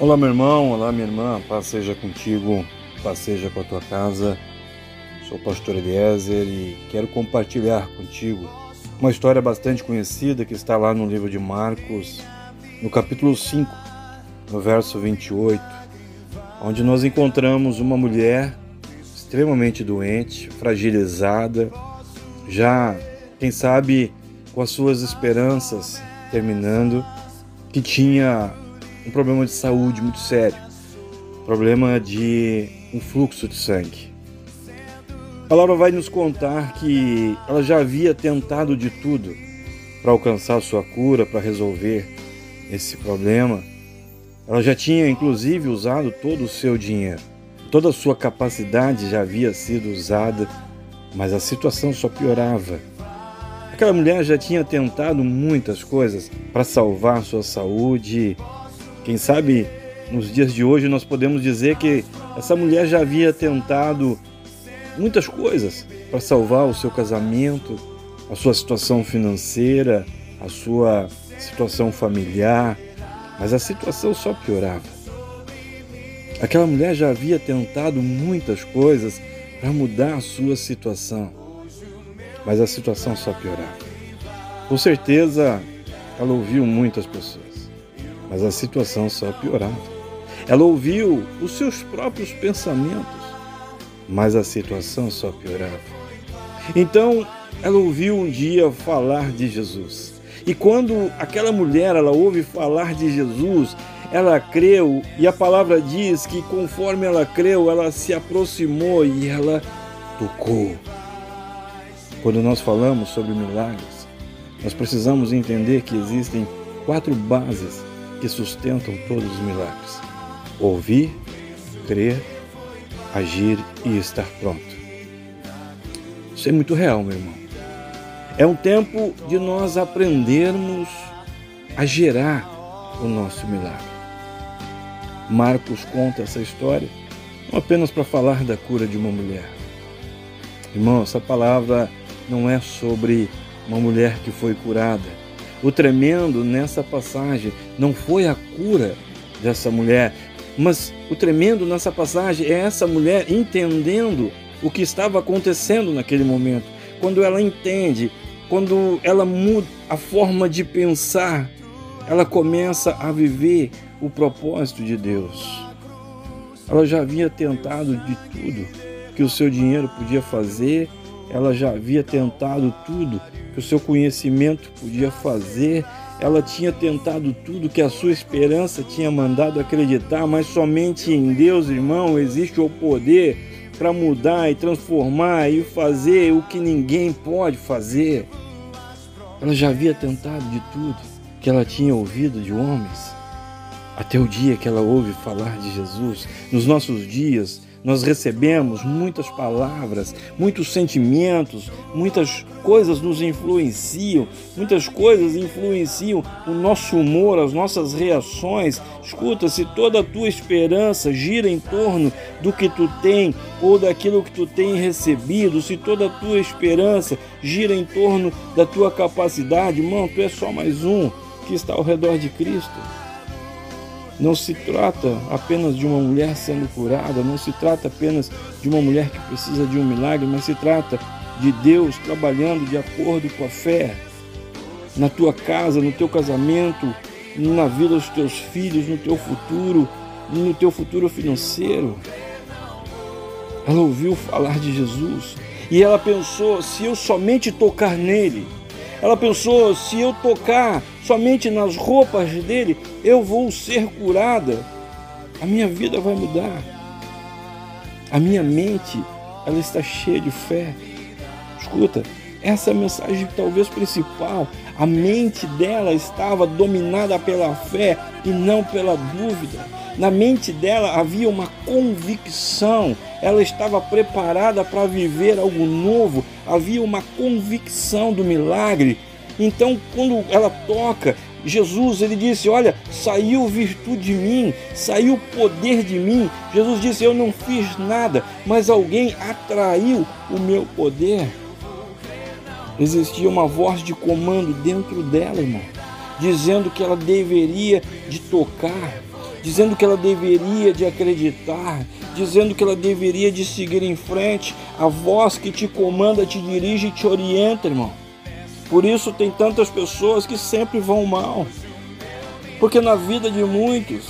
Olá, meu irmão, olá, minha irmã, paz seja contigo, paz seja com a tua casa. Sou o pastor Eliezer e quero compartilhar contigo uma história bastante conhecida que está lá no livro de Marcos, no capítulo 5, no verso 28, onde nós encontramos uma mulher extremamente doente, fragilizada, já, quem sabe, com as suas esperanças terminando, que tinha um problema de saúde muito sério, problema de um fluxo de sangue. A palavra vai nos contar que ela já havia tentado de tudo para alcançar sua cura, para resolver esse problema. Ela já tinha inclusive usado todo o seu dinheiro. Toda a sua capacidade já havia sido usada, mas a situação só piorava. Aquela mulher já tinha tentado muitas coisas para salvar sua saúde quem sabe nos dias de hoje nós podemos dizer que essa mulher já havia tentado muitas coisas para salvar o seu casamento, a sua situação financeira, a sua situação familiar, mas a situação só piorava. Aquela mulher já havia tentado muitas coisas para mudar a sua situação, mas a situação só piorava. Com certeza, ela ouviu muitas pessoas mas a situação só piorava. Ela ouviu os seus próprios pensamentos, mas a situação só piorava. Então, ela ouviu um dia falar de Jesus. E quando aquela mulher ela ouve falar de Jesus, ela creu e a palavra diz que conforme ela creu, ela se aproximou e ela tocou. Quando nós falamos sobre milagres, nós precisamos entender que existem quatro bases que sustentam todos os milagres: ouvir, crer, agir e estar pronto. Isso é muito real, meu irmão. É um tempo de nós aprendermos a gerar o nosso milagre. Marcos conta essa história não apenas para falar da cura de uma mulher. Irmão, essa palavra não é sobre uma mulher que foi curada, o tremendo nessa passagem não foi a cura dessa mulher, mas o tremendo nessa passagem é essa mulher entendendo o que estava acontecendo naquele momento. Quando ela entende, quando ela muda a forma de pensar, ela começa a viver o propósito de Deus. Ela já havia tentado de tudo que o seu dinheiro podia fazer, ela já havia tentado tudo que o seu conhecimento podia fazer, ela tinha tentado tudo que a sua esperança tinha mandado acreditar, mas somente em Deus, irmão, existe o poder para mudar e transformar e fazer o que ninguém pode fazer. Ela já havia tentado de tudo que ela tinha ouvido de homens, até o dia que ela ouve falar de Jesus. Nos nossos dias, nós recebemos muitas palavras, muitos sentimentos, muitas coisas nos influenciam, muitas coisas influenciam o nosso humor, as nossas reações. Escuta, se toda a tua esperança gira em torno do que tu tem ou daquilo que tu tem recebido, se toda a tua esperança gira em torno da tua capacidade, irmão, tu é só mais um que está ao redor de Cristo. Não se trata apenas de uma mulher sendo curada, não se trata apenas de uma mulher que precisa de um milagre, mas se trata de Deus trabalhando de acordo com a fé na tua casa, no teu casamento, na vida dos teus filhos, no teu futuro, no teu futuro financeiro. Ela ouviu falar de Jesus e ela pensou: se eu somente tocar nele, ela pensou: se eu tocar somente nas roupas dele, eu vou ser curada. A minha vida vai mudar. A minha mente, ela está cheia de fé. Escuta, essa é a mensagem talvez principal. A mente dela estava dominada pela fé e não pela dúvida. Na mente dela havia uma convicção, ela estava preparada para viver algo novo, havia uma convicção do milagre. Então, quando ela toca, Jesus ele disse: Olha, saiu virtude de mim, saiu poder de mim. Jesus disse: Eu não fiz nada, mas alguém atraiu o meu poder. Existia uma voz de comando dentro dela, irmão, dizendo que ela deveria de tocar, dizendo que ela deveria de acreditar, dizendo que ela deveria de seguir em frente. A voz que te comanda, te dirige e te orienta, irmão. Por isso tem tantas pessoas que sempre vão mal. Porque na vida de muitos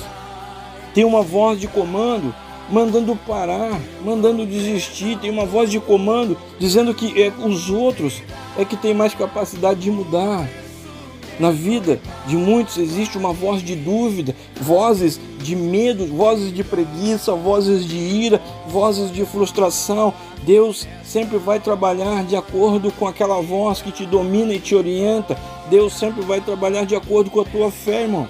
tem uma voz de comando mandando parar, mandando desistir, tem uma voz de comando dizendo que é, os outros é que tem mais capacidade de mudar. Na vida de muitos existe uma voz de dúvida, vozes de medo, vozes de preguiça, vozes de ira, vozes de frustração. Deus sempre vai trabalhar de acordo com aquela voz que te domina e te orienta. Deus sempre vai trabalhar de acordo com a tua fé, irmão.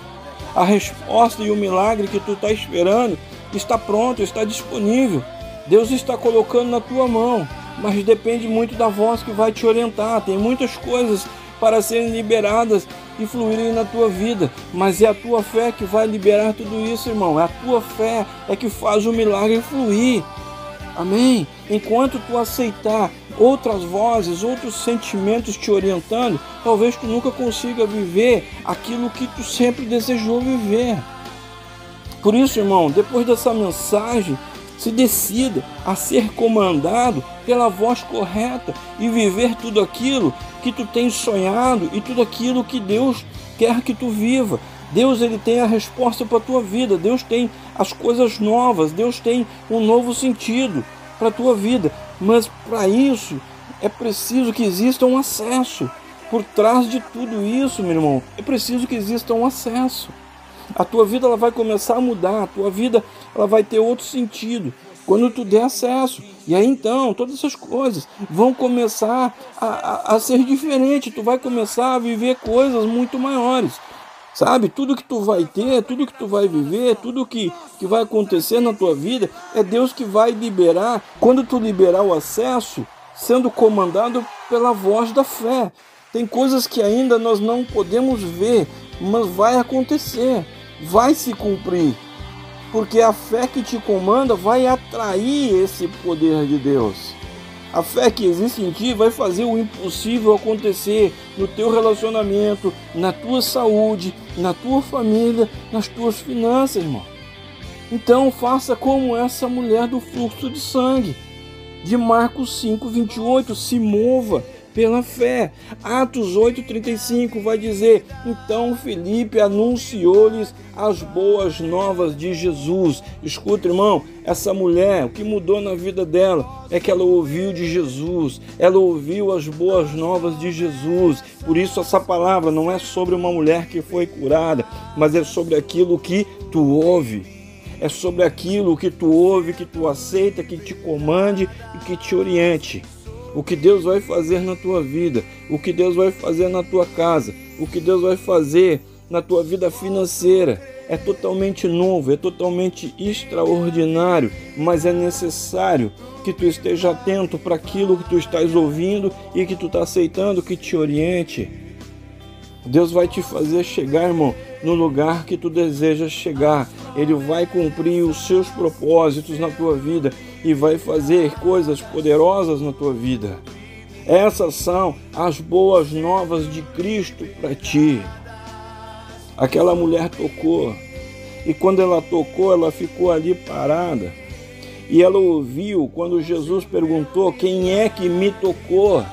A resposta e o milagre que tu está esperando está pronto, está disponível. Deus está colocando na tua mão, mas depende muito da voz que vai te orientar. Tem muitas coisas para serem liberadas e fluírem na tua vida, mas é a tua fé que vai liberar tudo isso, irmão. É a tua fé é que faz o milagre fluir. Amém? Enquanto tu aceitar outras vozes, outros sentimentos te orientando, talvez tu nunca consiga viver aquilo que tu sempre desejou viver. Por isso, irmão, depois dessa mensagem, se decida a ser comandado pela voz correta e viver tudo aquilo que tu tens sonhado e tudo aquilo que Deus quer que tu viva. Deus ele tem a resposta para a tua vida, Deus tem as coisas novas, Deus tem um novo sentido para a tua vida. Mas para isso é preciso que exista um acesso. Por trás de tudo isso, meu irmão, é preciso que exista um acesso. A tua vida ela vai começar a mudar, a tua vida ela vai ter outro sentido quando tu der acesso. E aí então, todas essas coisas vão começar a, a, a ser diferente, tu vai começar a viver coisas muito maiores. Sabe, tudo que tu vai ter, tudo que tu vai viver, tudo que, que vai acontecer na tua vida, é Deus que vai liberar. Quando tu liberar o acesso, sendo comandado pela voz da fé. Tem coisas que ainda nós não podemos ver, mas vai acontecer vai se cumprir, porque a fé que te comanda vai atrair esse poder de Deus. A fé que existe em ti vai fazer o impossível acontecer no teu relacionamento, na tua saúde, na tua família, nas tuas finanças, irmão. Então faça como essa mulher do fluxo de sangue. De Marcos 5, 28, se mova pela fé. Atos 8,35 vai dizer: Então Felipe anunciou-lhes as boas novas de Jesus. Escuta, irmão, essa mulher, o que mudou na vida dela é que ela ouviu de Jesus, ela ouviu as boas novas de Jesus. Por isso, essa palavra não é sobre uma mulher que foi curada, mas é sobre aquilo que tu ouve é sobre aquilo que tu ouve, que tu aceita, que te comande e que te oriente o que Deus vai fazer na tua vida, o que Deus vai fazer na tua casa, o que Deus vai fazer na tua vida financeira. É totalmente novo, é totalmente extraordinário, mas é necessário que tu esteja atento para aquilo que tu estás ouvindo e que tu está aceitando que te oriente. Deus vai te fazer chegar, irmão, no lugar que tu desejas chegar. Ele vai cumprir os seus propósitos na tua vida e vai fazer coisas poderosas na tua vida. Essas são as boas novas de Cristo para ti. Aquela mulher tocou, e quando ela tocou, ela ficou ali parada. E ela ouviu quando Jesus perguntou: Quem é que me tocou?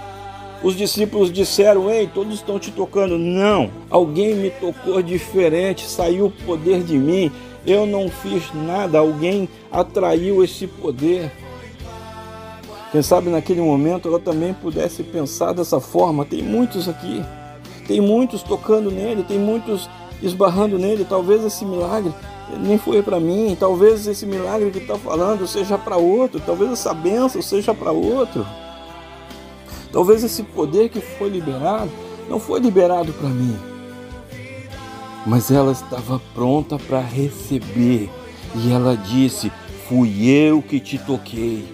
Os discípulos disseram: Ei, todos estão te tocando. Não, alguém me tocou diferente, saiu o poder de mim. Eu não fiz nada, alguém atraiu esse poder. Quem sabe naquele momento ela também pudesse pensar dessa forma. Tem muitos aqui, tem muitos tocando nele, tem muitos esbarrando nele. Talvez esse milagre nem foi para mim, talvez esse milagre que está falando seja para outro, talvez essa benção seja para outro. Talvez esse poder que foi liberado não foi liberado para mim mas ela estava pronta para receber. E ela disse: Fui eu que te toquei.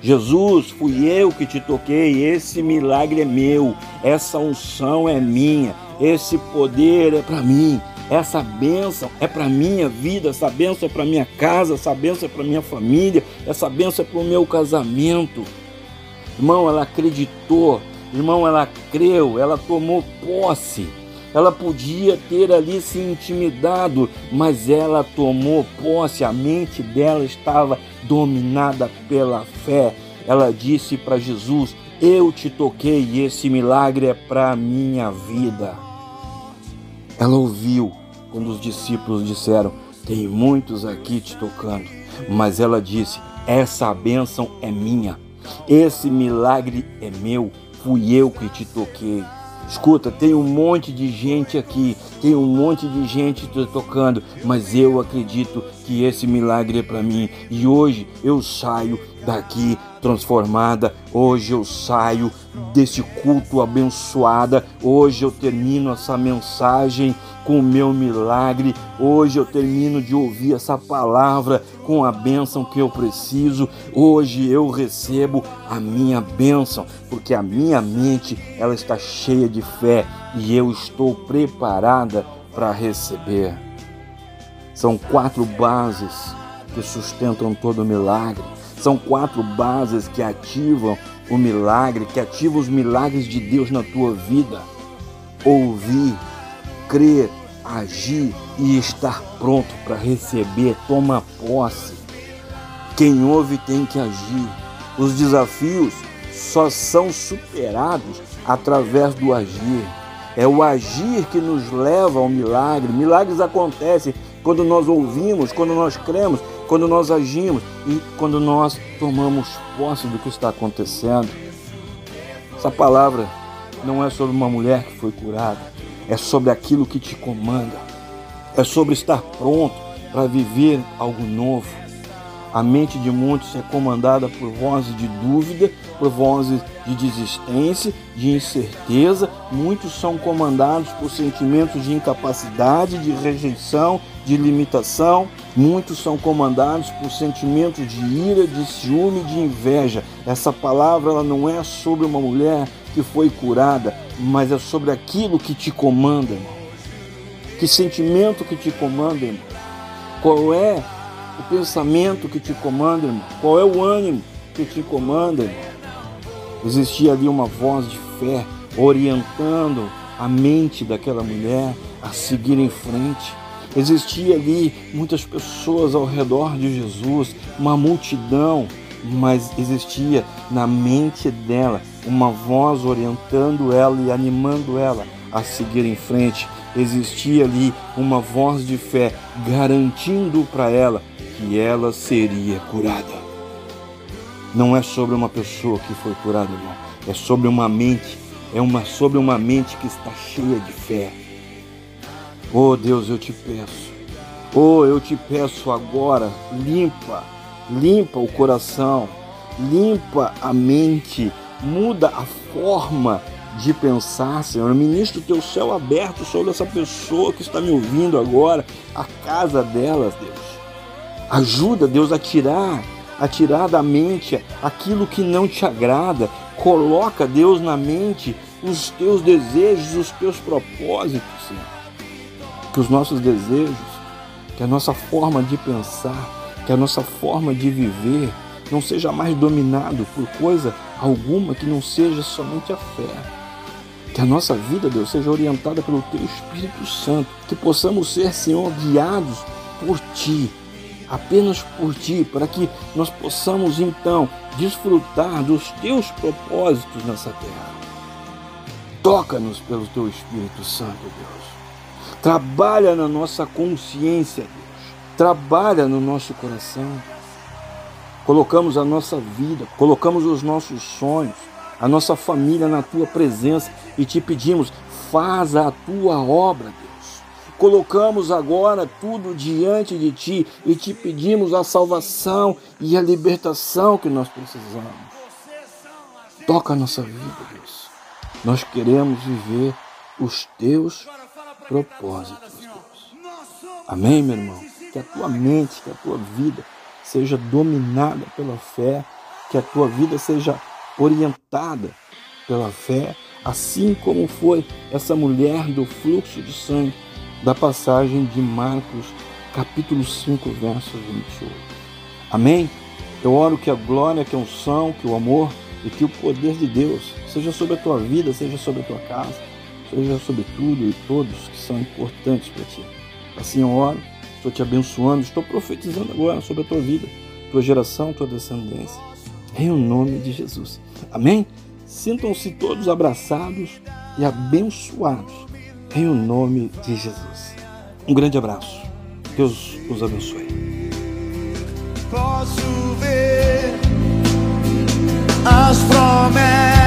Jesus, fui eu que te toquei. Esse milagre é meu, essa unção é minha, esse poder é para mim. Essa bênção é para minha vida, essa bênção é para minha casa, essa bênção é para minha família, essa bênção é para o meu casamento. Irmão, ela acreditou, irmão, ela creu, ela tomou posse ela podia ter ali se intimidado, mas ela tomou posse, a mente dela estava dominada pela fé. Ela disse para Jesus: Eu te toquei e esse milagre é para a minha vida. Ela ouviu quando os discípulos disseram: Tem muitos aqui te tocando. Mas ela disse: Essa bênção é minha, esse milagre é meu, fui eu que te toquei. Escuta, tem um monte de gente aqui, tem um monte de gente te tocando, mas eu acredito que esse milagre é para mim e hoje eu saio daqui transformada. Hoje eu saio desse culto abençoada. Hoje eu termino essa mensagem com o meu milagre. Hoje eu termino de ouvir essa palavra com a bênção que eu preciso. Hoje eu recebo a minha bênção, porque a minha mente ela está cheia de fé e eu estou preparada para receber. São quatro bases que sustentam todo o milagre. São quatro bases que ativam o milagre, que ativam os milagres de Deus na tua vida. Ouvir, crer, agir e estar pronto para receber, toma posse. Quem ouve tem que agir. Os desafios só são superados através do agir. É o agir que nos leva ao milagre. Milagres acontecem quando nós ouvimos, quando nós cremos, quando nós agimos e quando nós tomamos posse do que está acontecendo. Essa palavra não é sobre uma mulher que foi curada, é sobre aquilo que te comanda, é sobre estar pronto para viver algo novo. A mente de muitos é comandada por vozes de dúvida, por vozes de desistência, de incerteza. Muitos são comandados por sentimentos de incapacidade, de rejeição, de limitação. Muitos são comandados por sentimentos de ira, de ciúme, de inveja. Essa palavra ela não é sobre uma mulher que foi curada, mas é sobre aquilo que te comanda, irmão. Que sentimento que te comanda, irmão? Qual é o pensamento que te comanda, irmão? Qual é o ânimo que te comanda, irmão? Existia ali uma voz de fé orientando a mente daquela mulher a seguir em frente. Existia ali muitas pessoas ao redor de Jesus, uma multidão, mas existia na mente dela uma voz orientando ela e animando ela a seguir em frente. Existia ali uma voz de fé garantindo para ela que ela seria curada. Não é sobre uma pessoa que foi curada, irmão. É sobre uma mente, é uma sobre uma mente que está cheia de fé. Oh Deus, eu te peço. Oh, eu te peço agora, limpa, limpa o coração, limpa a mente, muda a forma de pensar, Senhor. Ministra o teu céu aberto sobre essa pessoa que está me ouvindo agora, a casa delas, Deus. Ajuda, Deus, a tirar a tirar da mente aquilo que não te agrada. Coloca, Deus, na mente os teus desejos, os teus propósitos, Senhor. Que os nossos desejos, que a nossa forma de pensar, que a nossa forma de viver não seja mais dominado por coisa alguma que não seja somente a fé. Que a nossa vida, Deus, seja orientada pelo Teu Espírito Santo. Que possamos ser, Senhor, guiados por Ti apenas por ti, para que nós possamos então desfrutar dos teus propósitos nessa terra. Toca-nos pelo teu Espírito Santo, Deus. Trabalha na nossa consciência, Deus. Trabalha no nosso coração. Colocamos a nossa vida, colocamos os nossos sonhos, a nossa família na tua presença e te pedimos, faz a tua obra, Deus colocamos agora tudo diante de Ti e te pedimos a salvação e a libertação que nós precisamos. Toca a nossa vida, Deus. Nós queremos viver os Teus Amém, meu irmão? Que a tua mente, que a tua vida seja dominada pela fé, que a tua vida seja orientada pela fé, assim como foi essa mulher do fluxo de sangue da passagem de Marcos, capítulo 5, verso 28. Amém? Eu oro que a glória, que a unção, que o amor e que o poder de Deus seja sobre a tua vida, seja sobre a tua casa, esteja sobre tudo e todos que são importantes para ti. Assim eu oro, estou te abençoando, estou profetizando agora sobre a tua vida, tua geração, tua descendência. Em nome de Jesus. Amém? Sintam-se todos abraçados e abençoados em nome de Jesus. Um grande abraço. Deus os abençoe. Posso ver as promessas